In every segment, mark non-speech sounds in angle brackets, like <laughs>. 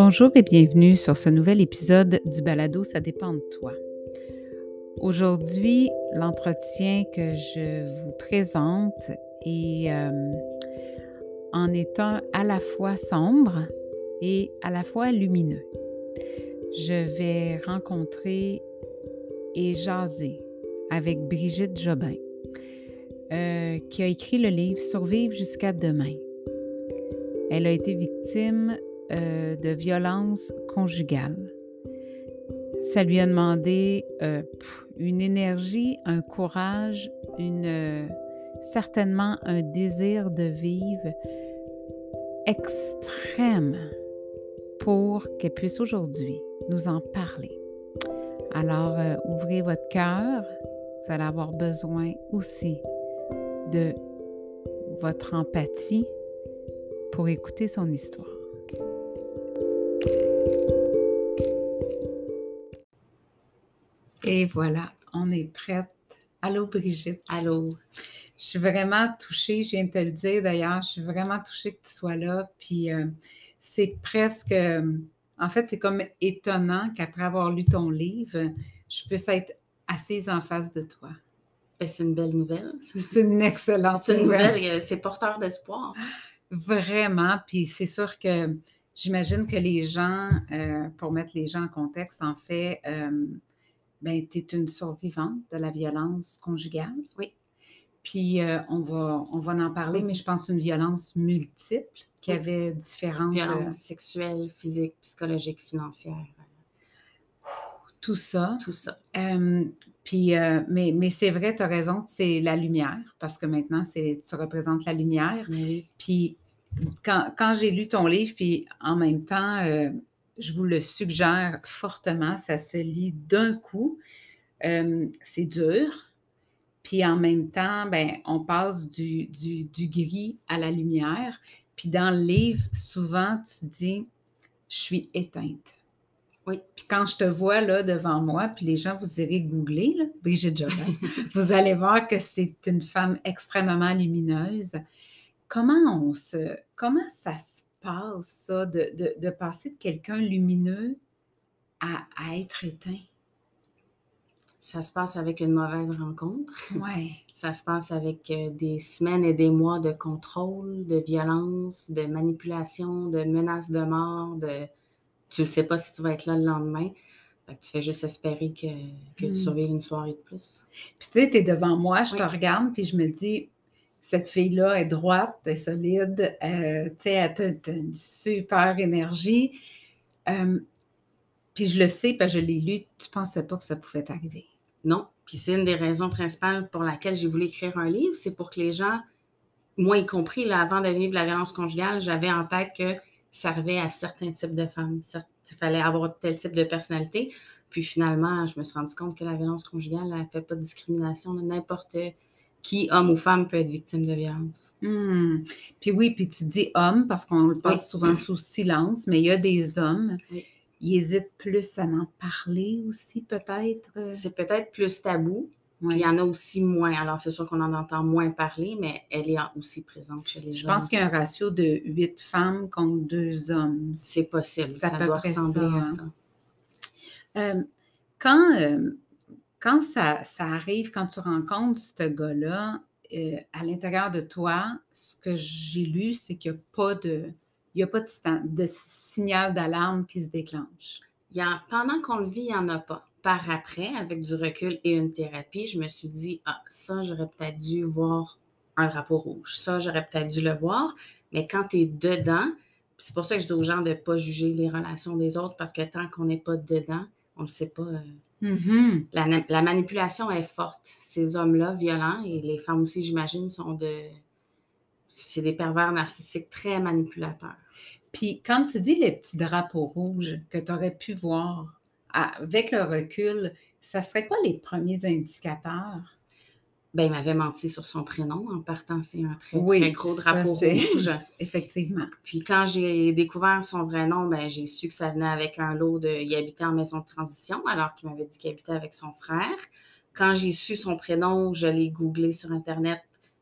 Bonjour et bienvenue sur ce nouvel épisode du Balado Ça dépend de toi. Aujourd'hui, l'entretien que je vous présente est euh, en étant à la fois sombre et à la fois lumineux. Je vais rencontrer et jaser avec Brigitte Jobin, euh, qui a écrit le livre Survivre jusqu'à demain. Elle a été victime euh, de violence conjugale. Ça lui a demandé euh, une énergie, un courage, une, euh, certainement un désir de vivre extrême pour qu'elle puisse aujourd'hui nous en parler. Alors, ouvrez votre cœur. Vous allez avoir besoin aussi de votre empathie pour écouter son histoire. Et voilà, on est prête. Allô, Brigitte. Allô. Je suis vraiment touchée, je viens de te le dire d'ailleurs, je suis vraiment touchée que tu sois là. Puis euh, c'est presque, euh, en fait, c'est comme étonnant qu'après avoir lu ton livre, je puisse être assise en face de toi. Ben, c'est une belle nouvelle. C'est une excellente C'est une nouvelle. nouvelle, euh, c'est porteur d'espoir. Vraiment. Puis c'est sûr que j'imagine que les gens, pour mettre les gens en contexte, en fait, ben, tu es une survivante de la violence conjugale. Oui. Puis euh, on, va, on va en parler, mais je pense une violence multiple qui avait différentes. euh, Violence sexuelle, physique, psychologique, financière, tout ça. tout ça. Euh, puis, euh, mais mais c'est vrai, tu as raison, c'est la lumière, parce que maintenant, c'est tu représentes la lumière. Oui, Puis quand, quand j'ai lu ton livre, puis en même temps, euh, je vous le suggère fortement, ça se lit d'un coup. Euh, c'est dur. Puis en même temps, ben, on passe du, du, du gris à la lumière. Puis dans le livre, souvent, tu dis, je suis éteinte. Oui. Puis quand je te vois là devant moi, puis les gens, vous irez googler, là, Brigitte Jobin, <laughs> vous allez voir que c'est une femme extrêmement lumineuse. Comment on se, comment ça se passe, ça, de, de, de passer de quelqu'un lumineux à, à être éteint? ça se passe avec une mauvaise rencontre. Ouais. <laughs> Ça se passe avec euh, des semaines et des mois de contrôle, de violence, de manipulation, de menaces de mort, de tu ne sais pas si tu vas être là le lendemain. Fait que tu fais juste espérer que, que Mm. tu survives une soirée de plus. Puis tu sais, tu es devant moi, je te regarde, puis je me dis, cette fille-là est droite, est solide, euh, tu sais, elle a une super énergie. Euh, puis je le sais, parce que je l'ai lu, tu pensais pas que ça pouvait t'arriver. Non. Puis c'est une des raisons principales pour laquelle j'ai voulu écrire un livre, c'est pour que les gens, moi y compris, là, avant de vivre la violence conjugale, j'avais en tête que ça arrivait à certains types de femmes. Il fallait avoir tel type de personnalité. Puis finalement, je me suis rendu compte que la violence conjugale, elle ne fait pas de discrimination. N'importe qui, homme ou femme, peut être victime de violence. Hmm. Puis oui, puis tu dis homme, parce qu'on le passe Oui. souvent sous silence, mais il y a des hommes, Oui. ils hésitent plus à en parler aussi, peut-être. euh? C'est peut-être plus tabou, il y en a aussi moins. Alors, c'est sûr qu'on en entend moins parler, mais elle est aussi présente chez les Je hommes. pense qu'il y a un ratio de huit femmes contre deux hommes. c'est possible. Ça peu doit ressembler ça, à hein. ça. Euh, quand euh, quand ça, arrive, quand tu rencontres ce gars-là, euh, à l'intérieur de toi, ce que j'ai lu, c'est qu'il n'y a pas de, y a pas de, signal d'alarme qui se déclenche. Pendant qu'on le vit, il n'y en a pas. Par après, avec du recul et une thérapie, je me suis dit, ah, ça, j'aurais peut-être dû voir un drapeau rouge. Ça, j'aurais peut-être dû le voir. Mais quand tu es dedans, c'est pour ça que je dis aux gens de ne pas juger les relations des autres, parce que tant qu'on n'est pas dedans, on ne sait pas. euh, Mhm. la, manipulation est forte. Ces hommes-là, violents, et les femmes aussi, j'imagine, sont de. C'est des pervers narcissiques très manipulateurs. Puis quand tu dis les petits drapeaux rouges que tu aurais pu voir avec le recul, ça serait quoi les premiers indicateurs? Ben, il m'avait menti sur son prénom en partant. C'est un très, Oui, très gros ça, drapeau c'est- rouge. <laughs> Effectivement. Puis quand j'ai découvert son vrai nom, ben, j'ai su que ça venait avec un lot de. Il habitait en maison de transition, alors qu'il m'avait dit qu'il habitait avec son frère. Quand j'ai su son prénom, je l'ai googlé sur Internet.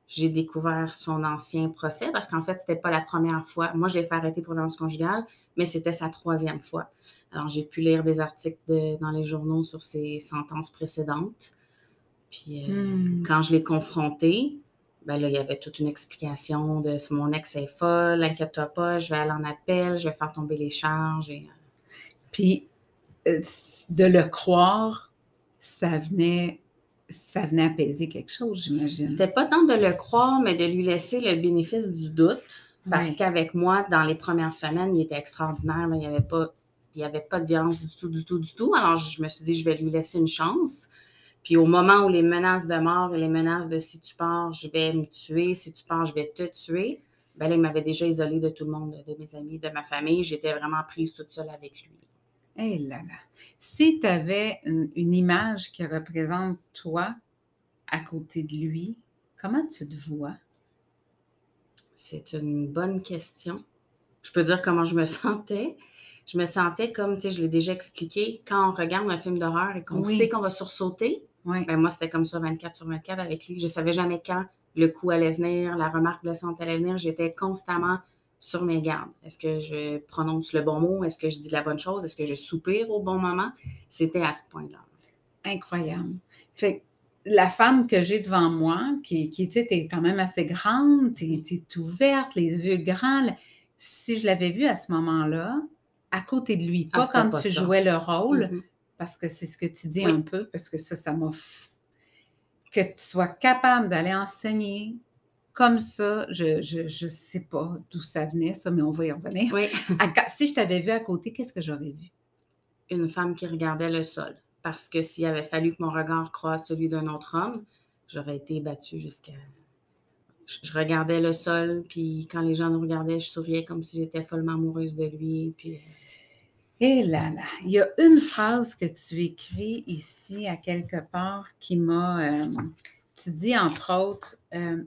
j'ai découvert son ancien procès parce qu'en fait, c'était pas la première fois. Moi, j'ai fait arrêter pour violence conjugale, mais c'était sa troisième fois. Alors, j'ai pu lire des articles dans les journaux sur ses sentences précédentes. Puis, euh, hmm. quand je l'ai confronté, ben là, il y avait toute une explication de mon ex est folle, inquiète-toi pas, je vais aller en appel, je vais faire tomber les charges. Et, euh, Puis, euh, de le croire, ça venait ça venait apaiser quelque chose, j'imagine. C'était pas tant de le croire, mais de lui laisser le bénéfice du doute. Parce qu'avec moi, dans les premières semaines, il était extraordinaire. il n'y avait, pas, il avait pas de violence du tout, du tout, du tout. Alors, je me suis dit, je vais lui laisser une chance. Puis au moment où les menaces de mort et les menaces de si tu pars, je vais me tuer, si tu pars, je vais te tuer, ben là, il m'avait déjà isolée de tout le monde, de mes amis, de ma famille. J'étais vraiment prise toute seule avec lui. Eh là là. Si tu avais une, image qui représente toi à côté de lui, comment tu te vois? C'est une bonne question. Je peux dire comment je me <laughs> sentais. Je me sentais comme, tu sais, je l'ai déjà expliqué, quand on regarde un film d'horreur et qu'on sait qu'on va sursauter, ben moi, c'était comme ça 24 sur 24 avec lui. Je savais jamais quand le coup allait venir, la remarque blessante allait venir. J'étais constamment sur mes gardes. Est-ce que je prononce le bon mot? Est-ce que je dis la bonne chose? Est-ce que je soupire au bon moment? C'était à ce point-là. Incroyable. Fait la femme que j'ai devant moi, qui, qui était quand même assez grande, était ouverte, les yeux grands. Si je l'avais vue à ce moment-là, à côté de lui, ah, pas quand tu jouais le rôle, mm-hmm. Parce que c'est ce que tu dis un peu, parce que ça, ça m'a. Que tu sois capable d'aller enseigner, comme ça, je ne sais pas d'où ça venait, ça, mais on va y revenir. Oui. <laughs> si je t'avais vu à côté, qu'est-ce que j'aurais vu? Une femme qui regardait le sol. Parce que s'il avait fallu que mon regard croise celui d'un autre homme, j'aurais été battue jusqu'à. Je regardais le sol, puis quand les gens nous regardaient, je souriais comme si j'étais follement amoureuse de lui. Puis. Et là là, il y a une phrase que tu écris ici à quelque part qui m'a. Euh, tu dis entre autres, euh,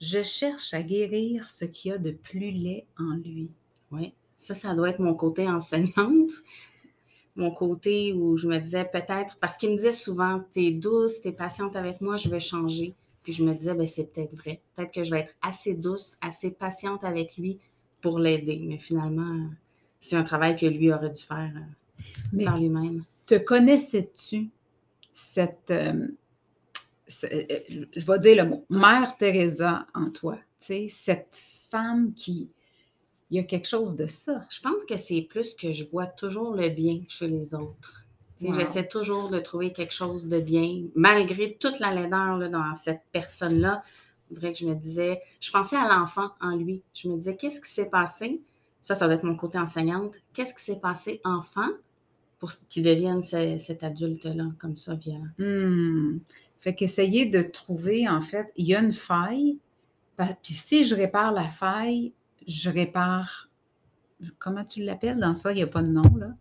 je cherche à guérir ce qu'il y a de plus laid en lui. Oui, ça, ça doit être mon côté enseignante, mon côté où je me disais peut-être, parce qu'il me disait souvent, t'es douce, t'es patiente avec moi, je vais changer. Puis je me disais, ben, c'est peut-être vrai. Peut-être que je vais être assez douce, assez patiente avec lui pour l'aider. Mais finalement, c'est un travail que lui aurait dû faire euh, par lui-même. Te connaissais-tu cette, euh, euh, je vais dire le mot, Mère Teresa en toi. Tu sais, cette femme qui, il y a quelque chose de ça? Je pense que c'est plus que je vois toujours le bien chez les autres. J'essaie toujours de trouver quelque chose de bien, malgré toute la laideur dans cette personne-là. Je dirais que je me disais, je pensais à l'enfant en lui. Je me disais, qu'est-ce qui s'est passé? Ça, ça doit être mon côté enseignante. Qu'est-ce qui s'est passé enfant pour qu'il devienne cet adulte-là, comme ça, violent? Hmm. Fait qu'essayer de trouver, en fait, il y a une faille, puis si je répare la faille, je répare, comment tu l'appelles dans ça? Il n'y a pas de nom, là.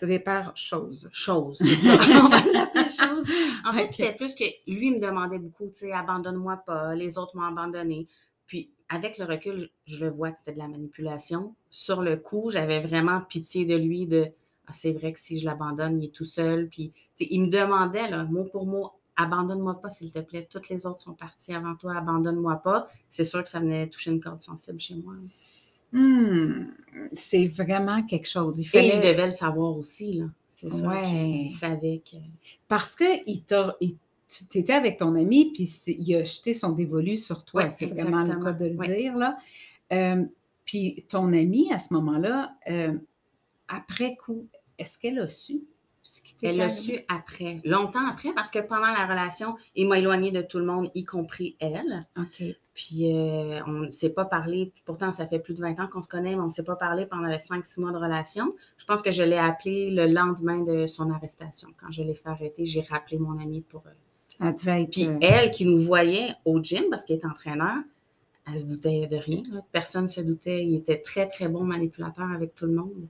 Tu répares chose. Chose, <laughs> On va l'appeler chose. En fait, c'était plus que lui me demandait beaucoup, tu sais, abandonne-moi pas, les autres m'ont abandonné. Puis, avec le recul, je, le vois que c'était de la manipulation. Sur le coup, j'avais vraiment pitié de lui, de ah, c'est vrai que si je l'abandonne, il est tout seul. Puis, il me demandait, là, mot pour mot, abandonne-moi pas, s'il te plaît. Toutes les autres sont parties avant toi, abandonne-moi pas. C'est sûr que ça venait toucher une corde sensible chez moi. Hmm, c'est vraiment quelque chose. Il fallait... Et il devait le savoir aussi, là. C'est sûr qu'il savait que... Parce que il tu étais avec ton ami, puis il a jeté son dévolu sur toi. c'est vraiment le cas de le dire, là. Euh, puis ton ami, à ce moment-là, euh, après coup, est-ce qu'elle a su? Elle l'a su après, longtemps après, parce que pendant la relation, il m'a éloignée de tout le monde, y compris elle. OK. Puis euh, on ne s'est pas parlé, pourtant ça fait plus de 20 ans qu'on se connaît, mais on ne s'est pas parlé pendant les 5-6 mois de relation. Je pense que je l'ai appelé le lendemain de son arrestation. Quand je l'ai fait arrêter, j'ai rappelé mon amie pour... Euh... Puis elle qui nous voyait au gym, parce qu'il est entraîneur, elle se doutait de rien. Personne ne se doutait. Il était très, très bon manipulateur avec tout le monde.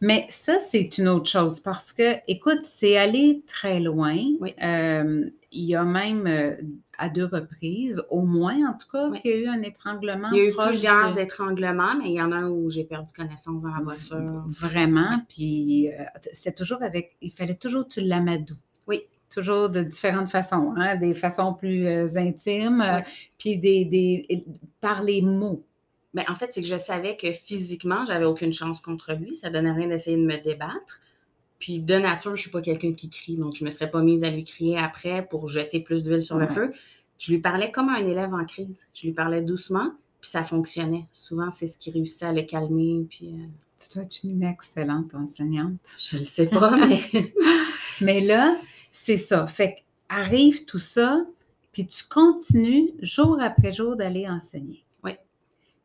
Mais ça, c'est une autre chose parce que, écoute, c'est allé très loin. Euh, il y a même euh, à deux reprises, au moins en tout cas, qu'il y a eu un étranglement. Il y a eu plusieurs étranglements, mais il y en a un où j'ai perdu connaissance dans la voiture. Vraiment. Puis euh, c'était toujours avec. Il fallait toujours tu l'amadou. Oui. Toujours de différentes façons, hein, des façons plus euh, intimes, euh, puis des, des, par les mots. Bien, en fait, c'est que je savais que physiquement, j'avais aucune chance contre lui. Ça donnait rien d'essayer de me débattre. Puis de nature, je suis pas quelqu'un qui crie, donc je me serais pas mise à lui crier après pour jeter plus d'huile sur le feu. Je lui parlais comme un élève en crise. Je lui parlais doucement, puis ça fonctionnait. Souvent, c'est ce qui réussissait à le calmer. Puis, euh, Tu dois être une excellente enseignante. Je ne sais pas, mais. <laughs> mais là, c'est ça. Fait arrive tout ça, puis tu continues jour après jour d'aller enseigner. Oui.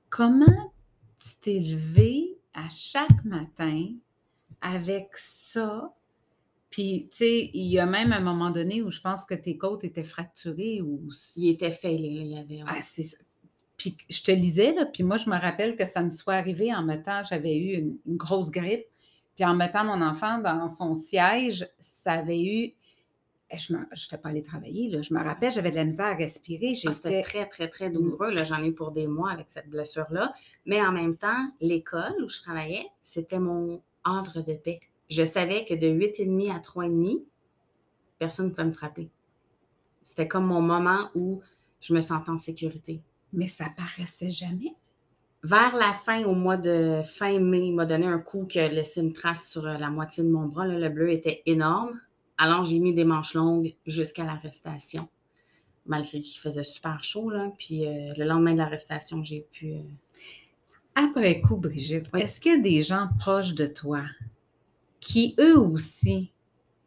Comment tu t'es levé à chaque matin avec ça? Puis, tu sais, il y a même un moment donné où je pense que tes côtes étaient fracturées ou... Il était failé, il y avait... Ah, c'est ça. Puis je te lisais, là, puis moi, je me rappelle que ça me soit arrivé en mettant, j'avais eu une, grosse grippe, puis en mettant mon enfant dans son siège, ça avait eu je n'étais pas allée travailler. Là. Je me rappelle, j'avais de la misère à respirer. Ah, c'était très, très, très douloureux. J'en ai eu pour des mois avec cette blessure-là. Mais en même temps, l'école où je travaillais, c'était mon havre de paix. Je savais que de 8,5 à 3,5, personne ne pouvait me frapper. C'était comme mon moment où je me sentais en sécurité. Mais ça paraissait jamais. Vers la fin, au mois de fin mai, il m'a donné un coup qui a laissé une trace sur la moitié de mon bras. Le bleu était énorme. Alors, j'ai mis des manches longues jusqu'à l'arrestation, malgré qu'il faisait super chaud. Là. Puis euh, le lendemain de l'arrestation, j'ai pu. Euh, Après coup, Brigitte, est-ce qu'il y a des gens proches de toi qui, eux aussi,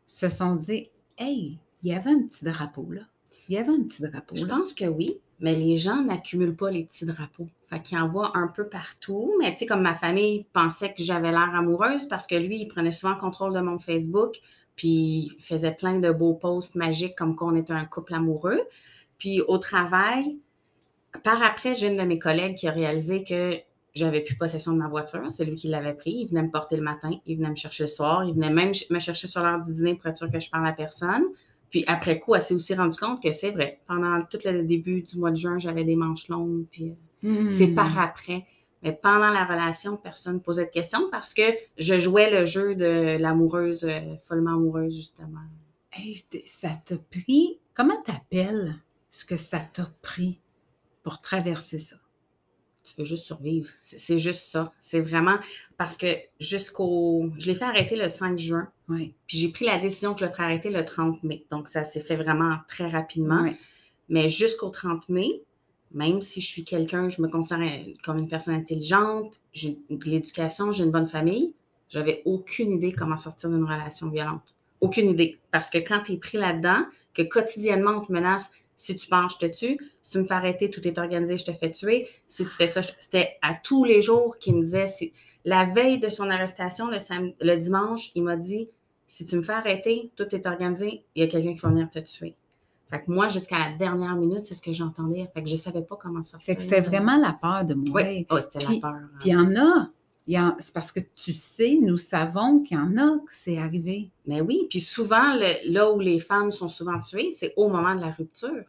se sont dit Hey, il y avait un petit drapeau là. Il y avait un petit drapeau. Je pense que oui, mais les gens n'accumulent pas les petits drapeaux. Fait qu'ils en voient un peu partout. Mais tu sais, comme ma famille pensait que j'avais l'air amoureuse parce que lui, il prenait souvent contrôle de mon Facebook puis il faisait plein de beaux posts magiques comme qu'on était un couple amoureux. Puis au travail, par après, j'ai une de mes collègues qui a réalisé que j'avais plus possession de ma voiture. C'est lui qui l'avait pris. Il venait me porter le matin, il venait me chercher le soir, il venait même me chercher sur l'heure du dîner pour être sûr que je parle à personne. Puis après coup, elle s'est aussi rendu compte que c'est vrai. Pendant tout le début du mois de juin, j'avais des manches longues. Puis euh, hmm. c'est par après. Mais pendant la relation, personne ne posait de questions parce que je jouais le jeu de l'amoureuse, euh, follement amoureuse, justement. Hey, ça t'a pris. Comment t'appelles ce que ça t'a pris pour traverser ça? Tu veux juste survivre. C'est juste ça. C'est vraiment parce que jusqu'au. Je l'ai fait arrêter le 5 juin. Oui. Puis j'ai pris la décision que je le ferais arrêter le 30 mai. Donc ça s'est fait vraiment très rapidement. Mais jusqu'au 30 mai, même si je suis quelqu'un, je me considère comme une personne intelligente, j'ai de l'éducation, j'ai une bonne famille, j'avais aucune idée comment sortir d'une relation violente. Aucune idée. Parce que quand tu es pris là-dedans, que quotidiennement on te menace, si tu penses, je te tue. Si tu me fais arrêter, tout est organisé, je te fais tuer. Si tu fais ça, c'était à tous les jours qu'il me disait. La veille de son arrestation, le, le dimanche, il m'a dit si tu me fais arrêter, tout est organisé, il y a quelqu'un qui va venir te tuer. Fait que moi, jusqu'à la dernière minute, c'est ce que j'entendais. Fait que je savais pas comment sortir. Fait que c'était vraiment la peur de mourir. Oui, oh, c'était la peur. Hein. Puis il y en a. C'est parce que tu sais, nous savons qu'il y en a que c'est arrivé. Mais oui, puis souvent, là où les femmes sont souvent tuées, c'est au moment de la rupture.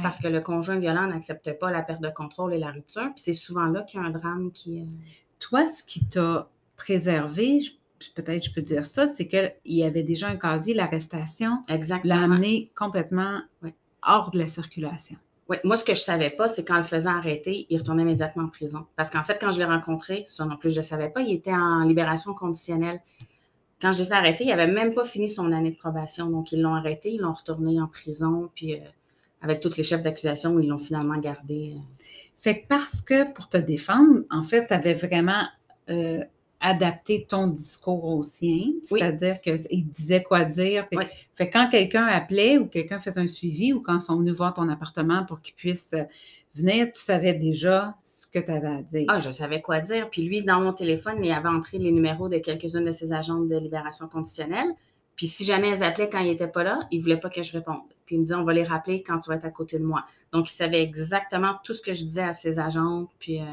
Parce que le conjoint violent n'accepte pas la perte de contrôle et la rupture. Puis c'est souvent là qu'il y a un drame qui. Euh, Toi, ce qui t'a préservé, peut-être je peux dire ça, c'est qu'il y avait déjà un casier, l'arrestation l'a amené complètement hors de la circulation. Oui, moi, ce que je ne savais pas, c'est qu'en le faisant arrêter, il retournait immédiatement en prison. Parce qu'en fait, quand je l'ai rencontré, ça non plus, je ne savais pas, il était en libération conditionnelle. Quand je l'ai fait arrêter, il n'avait même pas fini son année de probation. Donc, ils l'ont arrêté, ils l'ont retourné en prison, puis euh, avec tous les chefs d'accusation, ils l'ont finalement gardé. Euh. Fait que parce que pour te défendre, en fait, tu avais vraiment euh, adapter ton discours au sien, c'est-à-dire qu'il disait quoi dire. Fait, quand quelqu'un appelait ou quelqu'un faisait un suivi ou quand ils sont venus voir ton appartement pour qu'ils puissent euh, venir, tu savais déjà ce que tu avais à dire. Ah, je savais quoi dire. Puis lui, dans mon téléphone, il avait entré les numéros de quelques-unes de ses agentes de libération conditionnelle. Puis si jamais elles appelaient quand il n'était pas là, il ne voulait pas que je réponde. Puis il me disait, on va les rappeler quand tu vas être à côté de moi. Donc, il savait exactement tout ce que je disais à ses agentes. Puis euh,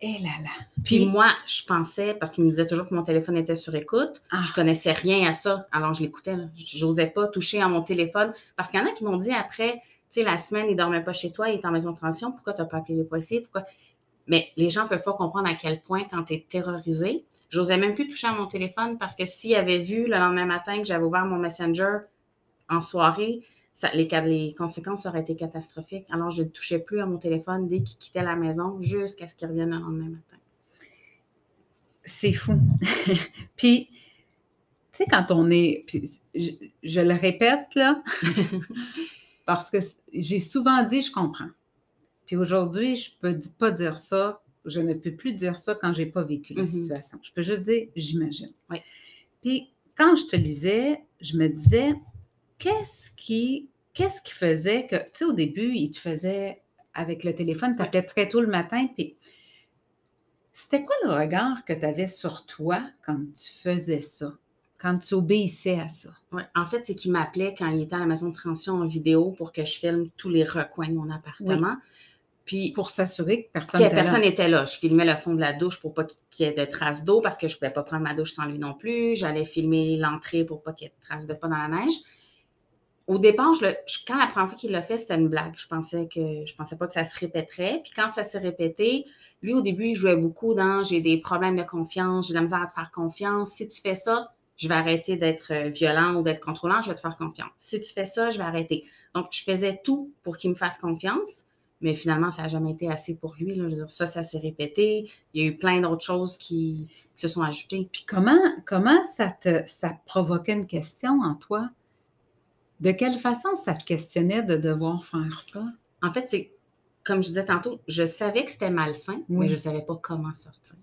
et eh là là. Puis, moi, je pensais, parce qu'il me disait toujours que mon téléphone était sur écoute, je ah. je connaissais rien à ça. Alors, je l'écoutais. J'osais pas toucher à mon téléphone. Parce qu'il y en a qui m'ont dit après, tu sais, la semaine, il dormait pas chez toi, il est en maison de transition, pourquoi tu n'as pas appelé les policiers? Pourquoi? Mais les gens ne peuvent pas comprendre à quel point, quand tu es terrorisé, j'osais même plus toucher à mon téléphone parce que s'ils avaient vu le lendemain matin que j'avais ouvert mon Messenger en soirée, ça, les, les, conséquences auraient été catastrophiques. Alors, je ne touchais plus à mon téléphone dès qu'il quittait la maison jusqu'à ce qu'il revienne le lendemain matin. C'est fou. <laughs> puis, tu sais, quand on est. Je, je, le répète, là, <laughs> parce que j'ai souvent dit je comprends. Puis aujourd'hui, je ne peux pas dire ça. Je ne peux plus dire ça quand je n'ai pas vécu la mm-hmm. situation. Je peux juste dire j'imagine. Oui. Puis quand je te lisais, je me disais qu'est-ce qui, qu'est-ce qui faisait que, tu sais, au début, il te faisait avec le téléphone, tu appelais très tôt le matin, puis c'était quoi le regard que tu avais sur toi quand tu faisais ça? Quand tu obéissais à ça? Oui, en fait, c'est qu'il m'appelait quand il était à la maison de transition en vidéo pour que je filme tous les recoins de mon appartement. Puis pour s'assurer que personne n'était personne n'était là. Je filmais le fond de la douche pour pas qu'il y ait de traces d'eau parce que je ne pouvais pas prendre ma douche sans lui non plus. J'allais filmer l'entrée pour pas qu'il y ait de traces de pas dans la neige au départ, je quand la première fois qu'il l'a fait, c'était une blague. Je pensais que je pensais pas que ça se répéterait. Puis quand ça s'est répété, lui, au début, il jouait beaucoup dans j'ai des problèmes de confiance, j'ai de la misère à te faire confiance. Si tu fais ça, je vais arrêter d'être euh, violent ou d'être contrôlant, je vais te faire confiance. Si tu fais ça, je vais arrêter. Donc, je faisais tout pour qu'il me fasse confiance, mais finalement, ça n'a jamais été assez pour lui. Là. Je veux dire, ça, ça s'est répété. Il y a eu plein d'autres choses qui, se sont ajoutées. Puis comment, comment ça te ça provoquait une question en toi? De quelle façon ça te questionnait de devoir faire ça? En fait, c'est comme je disais tantôt, je savais que c'était malsain, mais je ne savais pas comment sortir.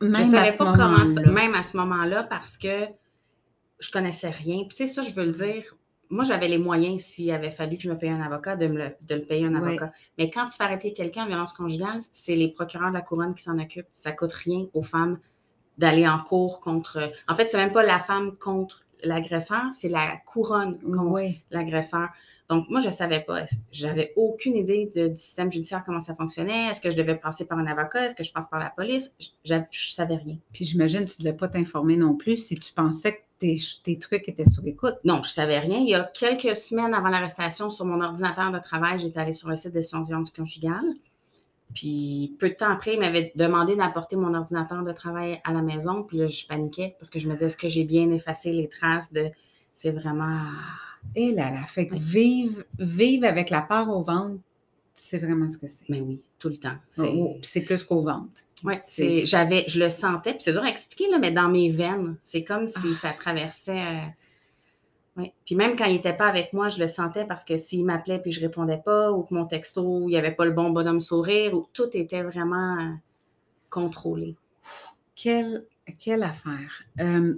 Même je ne savais pas comment sortir, même à ce moment-là, parce que je connaissais rien. Puis tu sais, ça, je veux le dire, moi, j'avais les moyens, s'il avait fallu que je me paye un avocat, de, me le, de le payer un avocat. Mais quand tu fais arrêter quelqu'un en violence conjugale, c'est les procureurs de la couronne qui s'en occupent. Ça coûte rien aux femmes d'aller en cours contre. En fait, c'est même pas la femme contre l'agresseur, c'est la couronne contre l'agresseur. Donc, moi, je ne savais pas. J'avais aucune idée du système judiciaire, comment ça fonctionnait. Est-ce que je devais passer par un avocat? Est-ce que je passe par la police? Je ne savais rien. Puis j'imagine que tu ne devais pas t'informer non plus si tu pensais que tes, tes, trucs étaient sur écoute. Non, je ne savais rien. Il y a quelques semaines avant l'arrestation, sur mon ordinateur de travail, j'étais allée sur le site des sciences conjugales. Puis peu de temps après, il m'avait demandé d'apporter mon ordinateur de travail à la maison. Puis là, je paniquais parce que je me disais, est-ce que j'ai bien effacé les traces de. C'est vraiment. Et eh là là, fait que vivre, vivre avec la peur au ventre, tu sais vraiment ce que c'est. Mais oui, tout le temps. C'est oh, oh, plus qu'au ventre. Oui, j'avais, je le sentais, puis c'est dur à expliquer, là, mais dans mes veines, c'est comme si ah. ça traversait. Euh, oui. Puis même quand il n'était pas avec moi, je le sentais parce que s'il m'appelait puis je répondais pas, ou que mon texto, il n'y avait pas le bon bonhomme sourire, ou tout était vraiment euh, contrôlé. Quelle, quelle affaire. Euh,